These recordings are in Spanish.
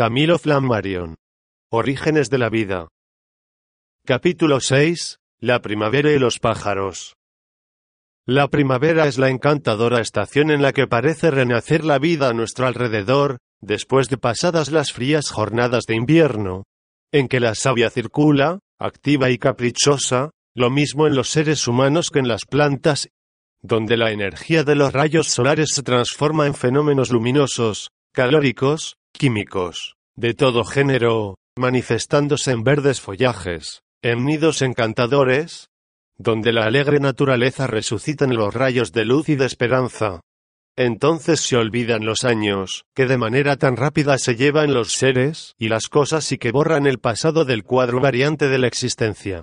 Camilo Flammarion. Orígenes de la vida. Capítulo 6. La primavera y los pájaros. La primavera es la encantadora estación en la que parece renacer la vida a nuestro alrededor, después de pasadas las frías jornadas de invierno, en que la savia circula, activa y caprichosa, lo mismo en los seres humanos que en las plantas, donde la energía de los rayos solares se transforma en fenómenos luminosos, calóricos, químicos, de todo género, manifestándose en verdes follajes, en nidos encantadores, donde la alegre naturaleza resucita en los rayos de luz y de esperanza. Entonces se olvidan los años, que de manera tan rápida se llevan los seres y las cosas y que borran el pasado del cuadro variante de la existencia.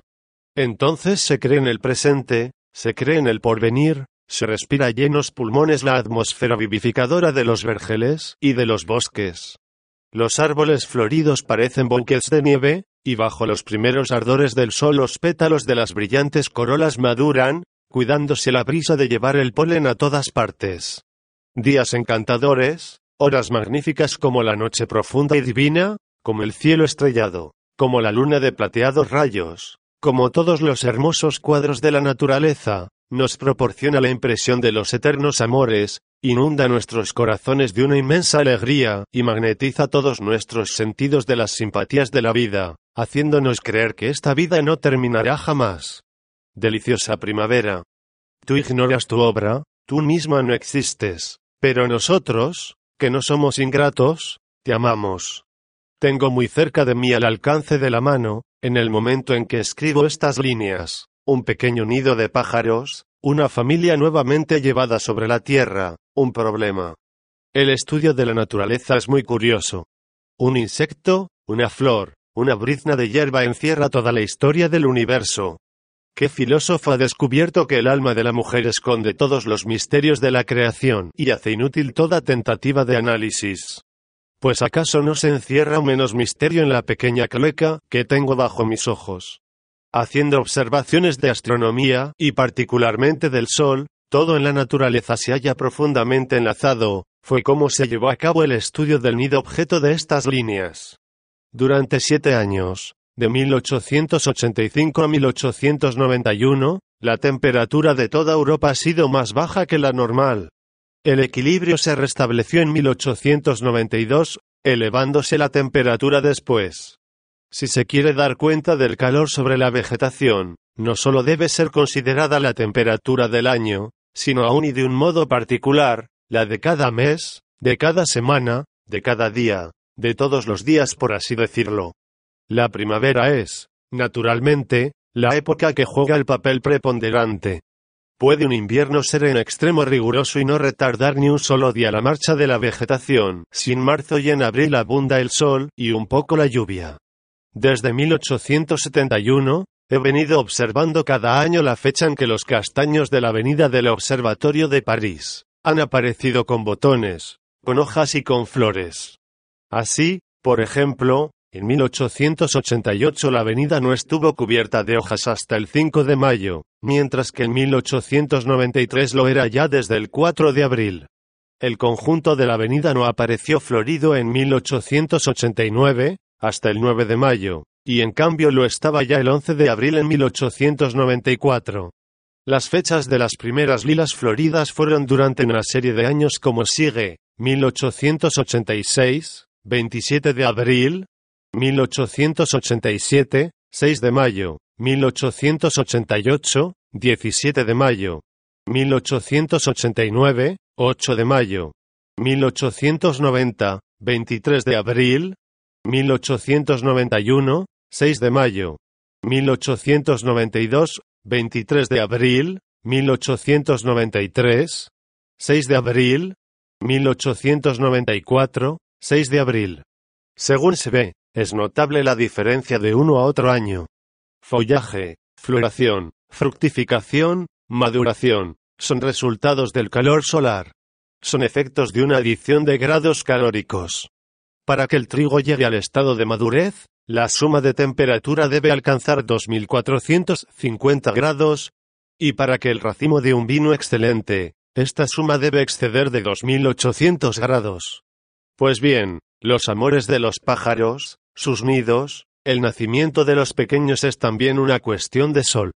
Entonces se cree en el presente, se cree en el porvenir, se respira llenos pulmones la atmósfera vivificadora de los vergeles y de los bosques. Los árboles floridos parecen bouquets de nieve, y bajo los primeros ardores del sol los pétalos de las brillantes corolas maduran, cuidándose la brisa de llevar el polen a todas partes. Días encantadores, horas magníficas como la noche profunda y divina, como el cielo estrellado, como la luna de plateados rayos, como todos los hermosos cuadros de la naturaleza, nos proporciona la impresión de los eternos amores, inunda nuestros corazones de una inmensa alegría, y magnetiza todos nuestros sentidos de las simpatías de la vida, haciéndonos creer que esta vida no terminará jamás. Deliciosa primavera. Tú ignoras tu obra, tú misma no existes, pero nosotros, que no somos ingratos, te amamos. Tengo muy cerca de mí al alcance de la mano, en el momento en que escribo estas líneas, un pequeño nido de pájaros, una familia nuevamente llevada sobre la tierra, un problema. El estudio de la naturaleza es muy curioso. Un insecto, una flor, una brizna de hierba encierra toda la historia del universo. ¿Qué filósofo ha descubierto que el alma de la mujer esconde todos los misterios de la creación y hace inútil toda tentativa de análisis? Pues acaso no se encierra menos misterio en la pequeña cloaca que tengo bajo mis ojos. Haciendo observaciones de astronomía, y particularmente del Sol, todo en la naturaleza se halla profundamente enlazado, fue como se llevó a cabo el estudio del nido objeto de estas líneas. Durante siete años, de 1885 a 1891, la temperatura de toda Europa ha sido más baja que la normal. El equilibrio se restableció en 1892, elevándose la temperatura después. Si se quiere dar cuenta del calor sobre la vegetación, no solo debe ser considerada la temperatura del año, sino aún y de un modo particular, la de cada mes, de cada semana, de cada día, de todos los días por así decirlo. La primavera es, naturalmente, la época que juega el papel preponderante. Puede un invierno ser en extremo riguroso y no retardar ni un solo día la marcha de la vegetación, si en marzo y en abril abunda el sol y un poco la lluvia. Desde 1871, he venido observando cada año la fecha en que los castaños de la avenida del Observatorio de París han aparecido con botones, con hojas y con flores. Así, por ejemplo, en 1888 la avenida no estuvo cubierta de hojas hasta el 5 de mayo, mientras que en 1893 lo era ya desde el 4 de abril. El conjunto de la avenida no apareció florido en 1889, hasta el 9 de mayo, y en cambio lo estaba ya el 11 de abril en 1894. Las fechas de las primeras lilas floridas fueron durante una serie de años como sigue, 1886, 27 de abril, 1887, 6 de mayo, 1888, 17 de mayo, 1889, 8 de mayo, 1890, 23 de abril, 1891, 6 de mayo, 1892, 23 de abril, 1893, 6 de abril, 1894, 6 de abril. Según se ve, es notable la diferencia de uno a otro año. Follaje, floración, fructificación, maduración, son resultados del calor solar. Son efectos de una adición de grados calóricos. Para que el trigo llegue al estado de madurez, la suma de temperatura debe alcanzar 2450 grados, y para que el racimo de un vino excelente, esta suma debe exceder de 2800 grados. Pues bien, Los amores de los pájaros, sus nidos, el nacimiento de los pequeños es también una cuestión de sol.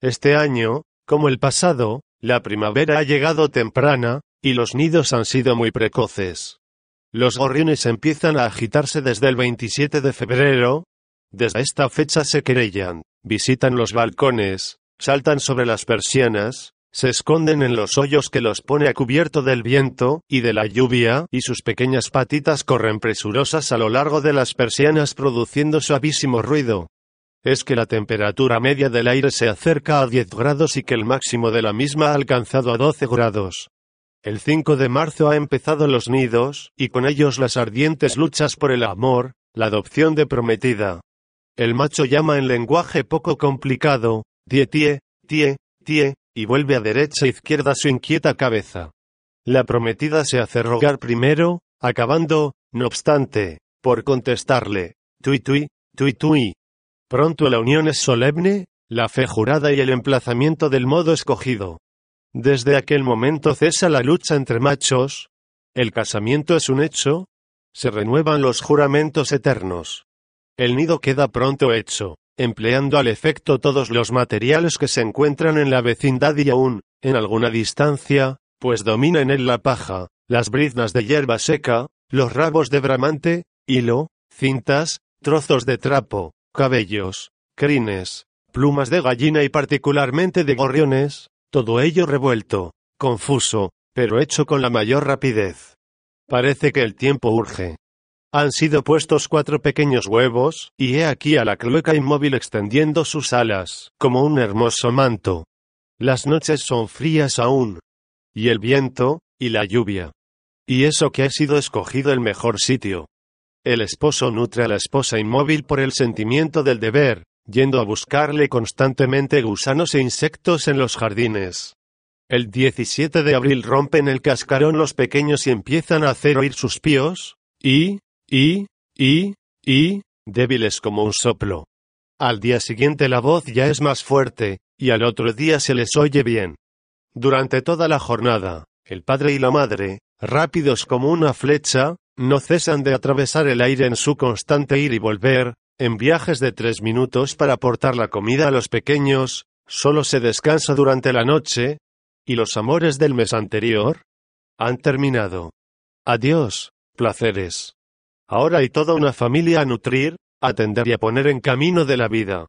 Este año, como el pasado, la primavera ha llegado temprana, y los nidos han sido muy precoces. Los gorriones empiezan a agitarse desde el 27 de febrero. Desde esta fecha se querellan, visitan los balcones, saltan sobre las persianas, se esconden en los hoyos que los pone a cubierto del viento y de la lluvia, y sus pequeñas patitas corren presurosas a lo largo de las persianas produciendo suavísimo ruido. Es que la temperatura media del aire se acerca a 10 grados y que el máximo de la misma ha alcanzado a 12 grados. El 5 de marzo ha empezado los nidos, y con ellos las ardientes luchas por el amor, la adopción de prometida. El macho llama en lenguaje poco complicado, tie tie, tie, tie, y vuelve a derecha e izquierda su inquieta cabeza. La prometida se hace rogar primero, acabando, no obstante, por contestarle, tui tui, tui tui. Pronto la unión es solemne, la fe jurada y el emplazamiento del modo escogido. Desde aquel momento cesa la lucha entre machos, el casamiento es un hecho, se renuevan los juramentos eternos. El nido queda pronto hecho, empleando al efecto todos los materiales que se encuentran en la vecindad y aún, en alguna distancia, pues domina en él la paja, las briznas de hierba seca, los rabos de bramante, hilo, cintas, trozos de trapo, cabellos, crines, plumas de gallina y particularmente de gorriones, todo ello revuelto, confuso, pero hecho con la mayor rapidez. Parece que el tiempo urge. Han sido puestos cuatro pequeños huevos, y he aquí a la clueca inmóvil extendiendo sus alas, como un hermoso manto. Las noches son frías aún. Y el viento, y la lluvia. Y eso que ha sido escogido el mejor sitio. El esposo nutre a la esposa inmóvil por el sentimiento del deber, yendo a buscarle constantemente gusanos e insectos en los jardines. El 17 de abril rompen el cascarón los pequeños y empiezan a hacer oír sus píos, y, y, y, y, débiles como un soplo. Al día siguiente la voz ya es más fuerte, y al otro día se les oye bien. Durante toda la jornada, el padre y la madre, rápidos como una flecha, no cesan de atravesar el aire en su constante ir y volver, en viajes de tres minutos para aportar la comida a los pequeños, solo se descansa durante la noche, y los amores del mes anterior han terminado. Adiós, placeres. Ahora hay toda una familia a nutrir, atender y a poner en camino de la vida.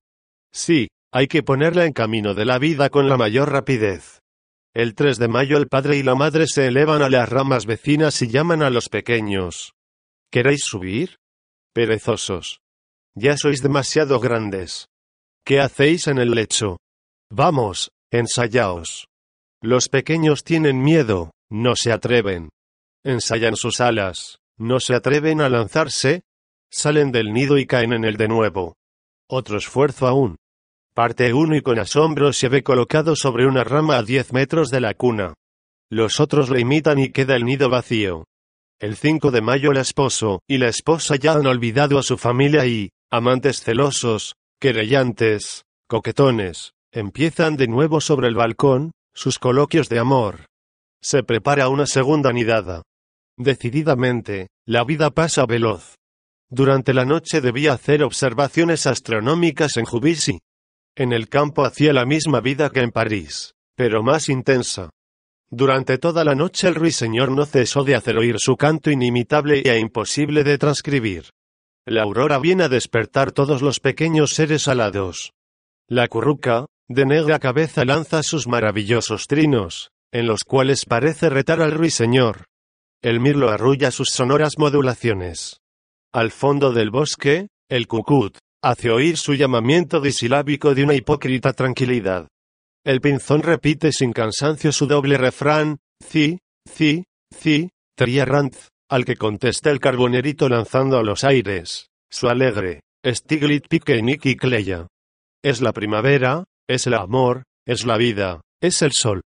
Sí, hay que ponerla en camino de la vida con la mayor rapidez. El 3 de mayo el padre y la madre se elevan a las ramas vecinas y llaman a los pequeños. ¿Queréis subir? Perezosos. Ya sois demasiado grandes. ¿Qué hacéis en el lecho? Vamos, ensayaos. Los pequeños tienen miedo, no se atreven. Ensayan sus alas, no se atreven a lanzarse, salen del nido y caen en él de nuevo. Otro esfuerzo aún. Parte uno y con asombro se ve colocado sobre una rama a diez metros de la cuna. Los otros le imitan y queda el nido vacío. El 5 de mayo el esposo y la esposa ya han olvidado a su familia y, Amantes celosos, querellantes, coquetones, empiezan de nuevo sobre el balcón, sus coloquios de amor. Se prepara una segunda nidada. Decididamente, la vida pasa veloz. Durante la noche debía hacer observaciones astronómicas en Juvisy. En el campo hacía la misma vida que en París, pero más intensa. Durante toda la noche el ruiseñor no cesó de hacer oír su canto inimitable e imposible de transcribir. La aurora viene a despertar todos los pequeños seres alados. La curruca, de negra cabeza, lanza sus maravillosos trinos, en los cuales parece retar al ruiseñor. El mirlo arrulla sus sonoras modulaciones. Al fondo del bosque, el cucut, hace oír su llamamiento disilábico de una hipócrita tranquilidad. El pinzón repite sin cansancio su doble refrán, ci, ci, ci, trierranz al que contesta el carbonerito lanzando a los aires, su alegre, Stiglit pique Nicky Cleya. Es la primavera, es el amor, es la vida, es el sol.